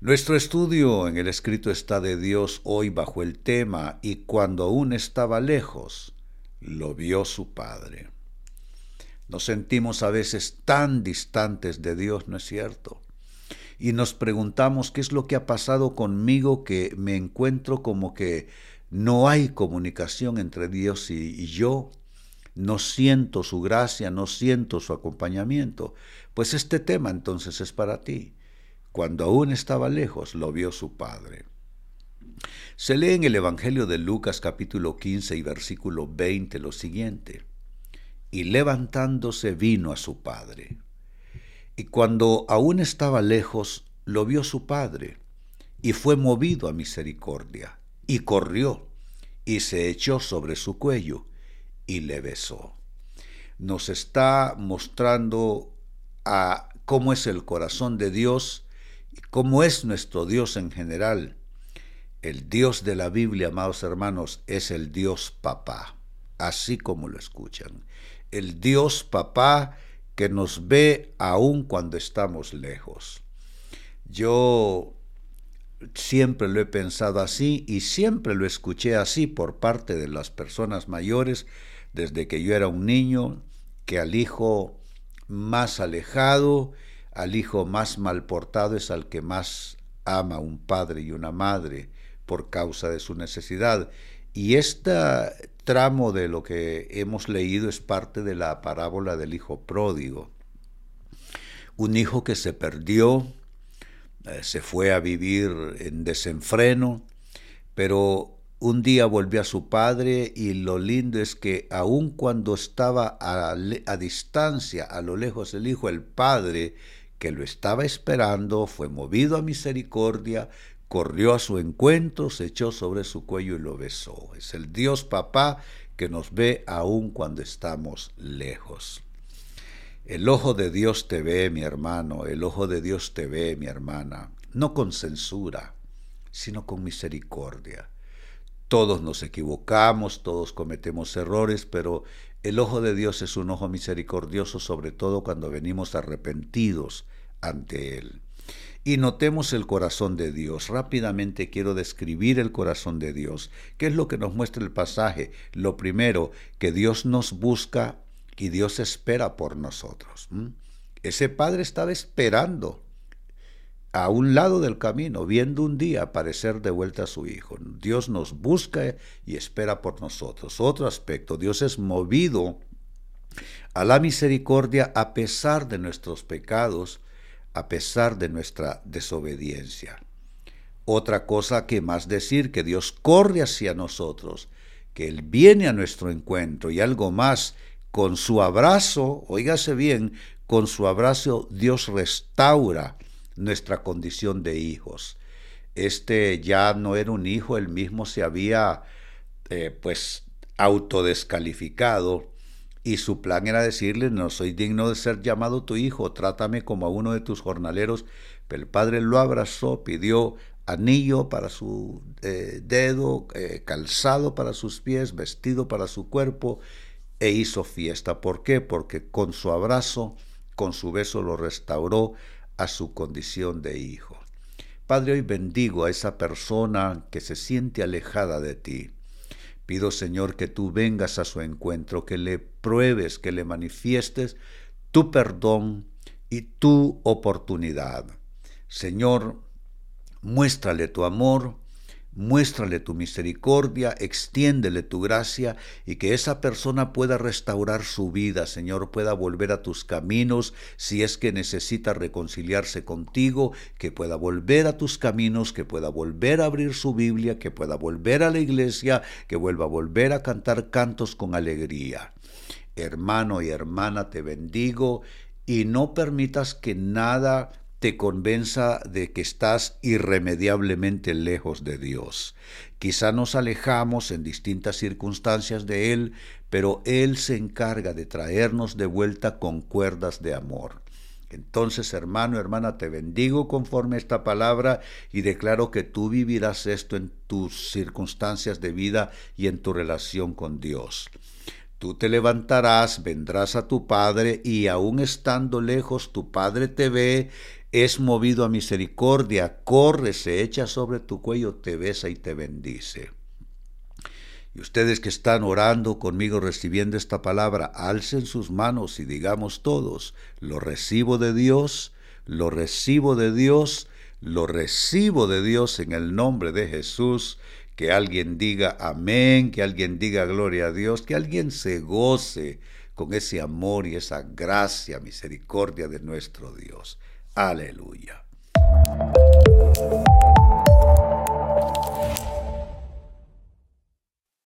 Nuestro estudio en el escrito está de Dios hoy bajo el tema y cuando aún estaba lejos, lo vio su Padre. Nos sentimos a veces tan distantes de Dios, ¿no es cierto? Y nos preguntamos qué es lo que ha pasado conmigo que me encuentro como que no hay comunicación entre Dios y, yo. No siento su gracia, no siento su acompañamiento. Pues este tema entonces es para ti. Cuando aún estaba lejos, lo vio su Padre. Se lee en el Evangelio de Lucas capítulo 15 y versículo 20 lo siguiente. Y levantándose vino a su Padre. Y cuando aún estaba lejos, lo vio su Padre, y fue movido a misericordia, y corrió, y se echó sobre su cuello, y le besó. Nos está mostrando a cómo es el corazón de Dios ¿Cómo es nuestro Dios en general? El Dios de la Biblia, amados hermanos, es el Dios papá, así como lo escuchan. El Dios papá que nos ve aun cuando estamos lejos. Yo siempre lo he pensado así y siempre lo escuché así por parte de las personas mayores desde que yo era un niño, que al hijo más alejado, al hijo más mal portado es al que más ama un padre y una madre por causa de su necesidad. Y este tramo de lo que hemos leído es parte de la parábola del hijo pródigo. Un hijo que se perdió, eh, se fue a vivir en desenfreno, pero un día volvió a su padre y lo lindo es que aun cuando estaba a, distancia, a lo lejos el hijo, el padre que lo estaba esperando, fue movido a misericordia, corrió a su encuentro, se echó sobre su cuello y lo besó. Es el Dios papá que nos ve aun cuando estamos lejos. El ojo de Dios te ve, mi hermano, el ojo de Dios te ve, mi hermana, no con censura, sino con misericordia. Todos nos equivocamos, todos cometemos errores, pero el ojo de Dios es un ojo misericordioso, sobre todo cuando venimos arrepentidos ante Él. Y notemos el corazón de Dios. Rápidamente quiero describir el corazón de Dios. ¿Qué es lo que nos muestra el pasaje? Lo primero, que Dios nos busca y Dios espera por nosotros. Ese padre estaba esperando a un lado del camino, viendo un día aparecer de vuelta a su Hijo. Dios nos busca y espera por nosotros. Otro aspecto, Dios es movido a la misericordia a pesar de nuestros pecados, a pesar de nuestra desobediencia. Otra cosa que más decir, que Dios corre hacia nosotros, que Él viene a nuestro encuentro y algo más, con su abrazo, oígase bien, con su abrazo Dios restaura nuestra condición de hijos. Este ya no era un hijo, él mismo se había eh, pues autodescalificado y su plan era decirle, no soy digno de ser llamado tu hijo, trátame como a uno de tus jornaleros. Pero el padre lo abrazó, pidió anillo para su eh, dedo, eh, calzado para sus pies, vestido para su cuerpo, e hizo fiesta. ¿Por qué? Porque con su abrazo, con su beso lo restauró a su condición de hijo. Padre, hoy bendigo a esa persona que se siente alejada de ti. Pido, Señor, que tú vengas a su encuentro, que le pruebes, que le manifiestes tu perdón y tu oportunidad. Señor, muéstrale tu amor, muéstrale tu misericordia, extiéndele tu gracia y que esa persona pueda restaurar su vida, Señor, pueda volver a tus caminos si es que necesita reconciliarse contigo, que pueda volver a tus caminos, que pueda volver a abrir su Biblia, que pueda volver a la iglesia, que vuelva a volver a cantar cantos con alegría. Hermano y hermana, te bendigo y no permitas que nada te convenza de que estás irremediablemente lejos de Dios. Quizá nos alejamos en distintas circunstancias de Él, pero Él se encarga de traernos de vuelta con cuerdas de amor. Entonces, hermano, hermana, te bendigo conforme esta palabra y declaro que tú vivirás esto en tus circunstancias de vida y en tu relación con Dios. Tú te levantarás, vendrás a tu Padre, y aun estando lejos, tu Padre te ve, es movido a misericordia, corre, se echa sobre tu cuello, te besa y te bendice. Y ustedes que están orando conmigo recibiendo esta palabra, alcen sus manos y digamos todos, lo recibo de Dios, lo recibo de Dios, lo recibo de Dios en el nombre de Jesús que alguien diga amén, que alguien diga gloria a Dios, que alguien se goce con ese amor y esa gracia, misericordia de nuestro Dios. Alleluia.